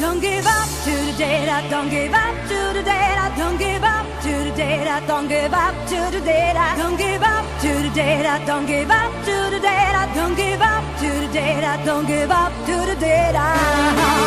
Don't give up to the data, don't give up to the data, don't give up to the data, don't give up to the data, don't give up to the data, don't give up to the data, don't give up to the data, don't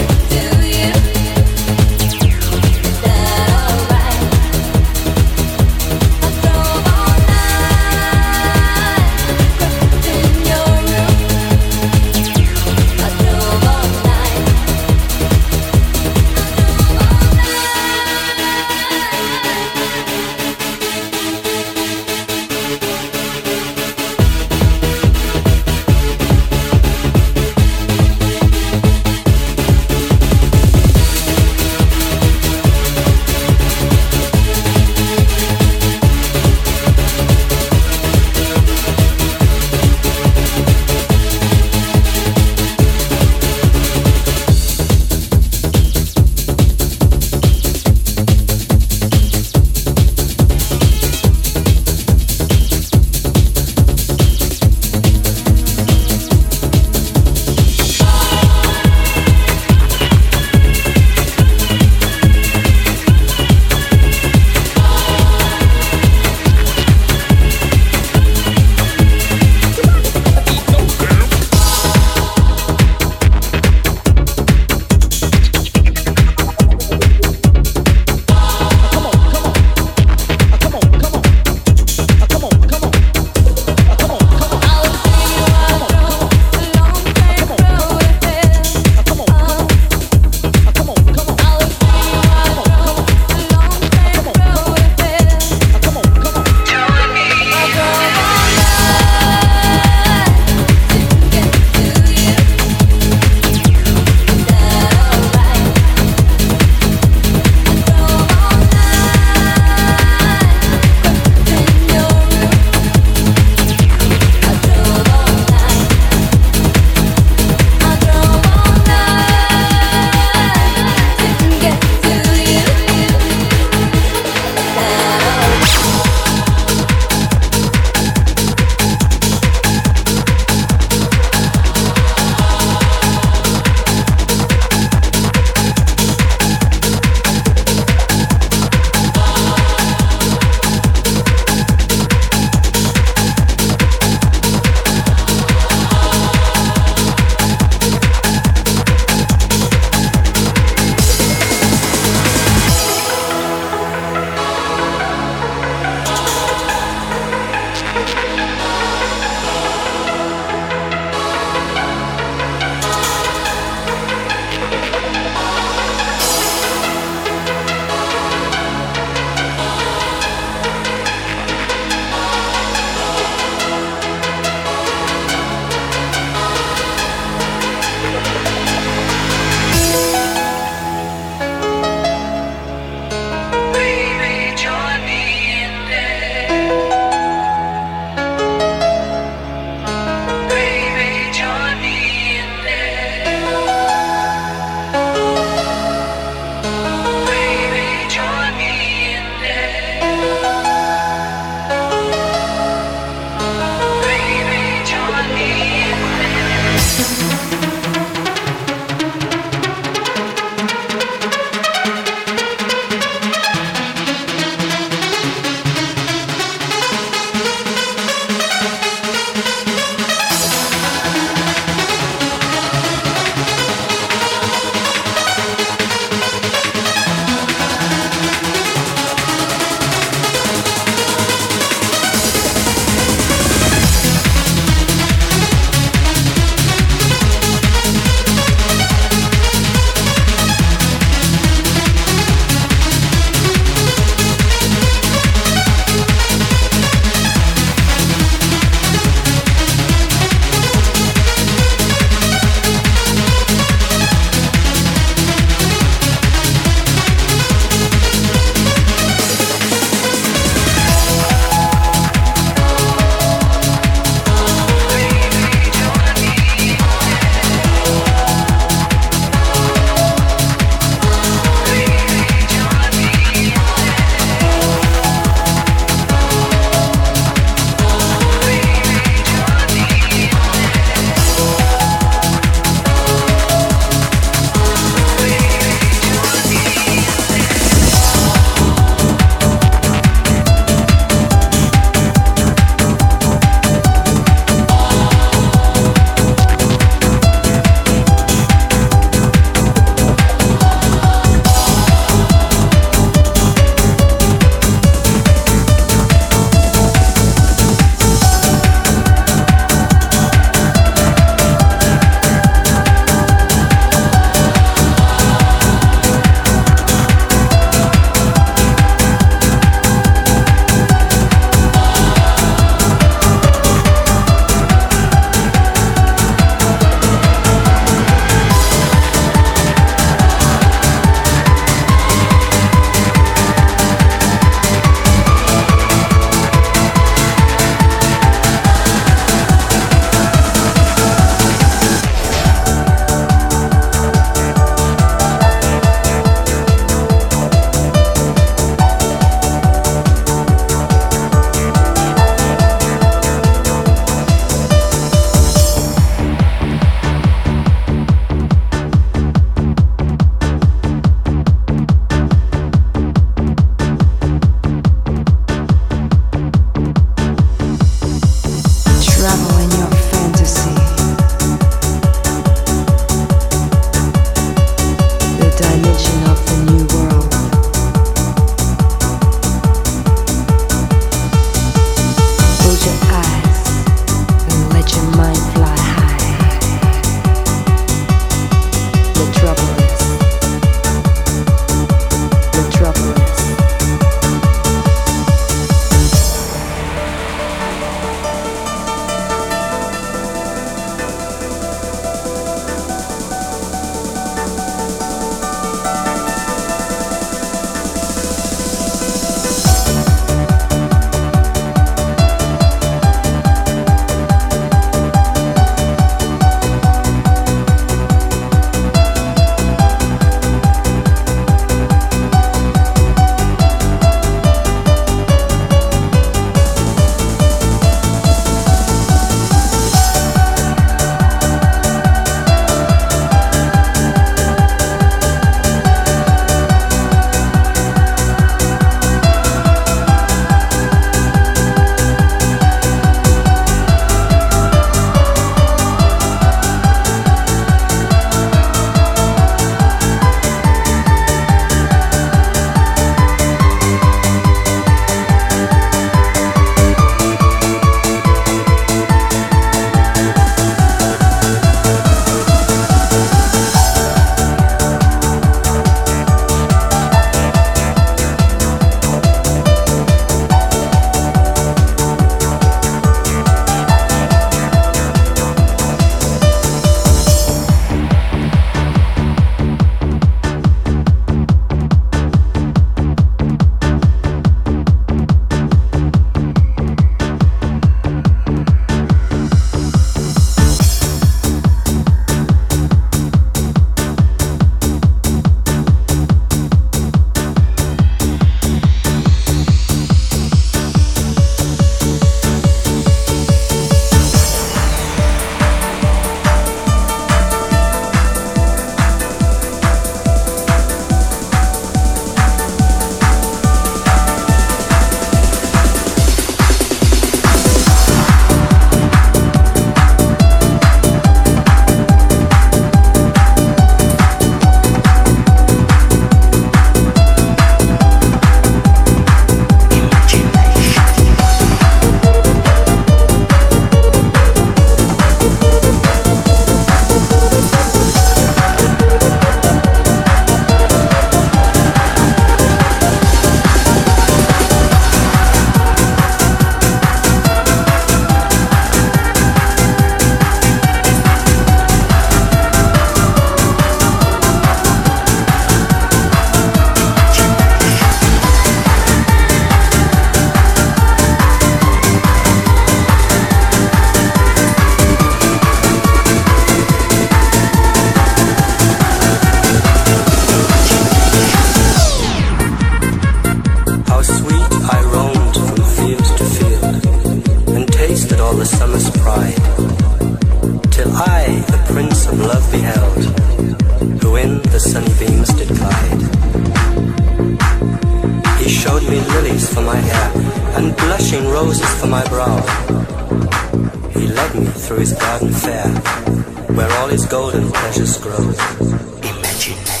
golden pleasures grow.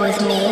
With me?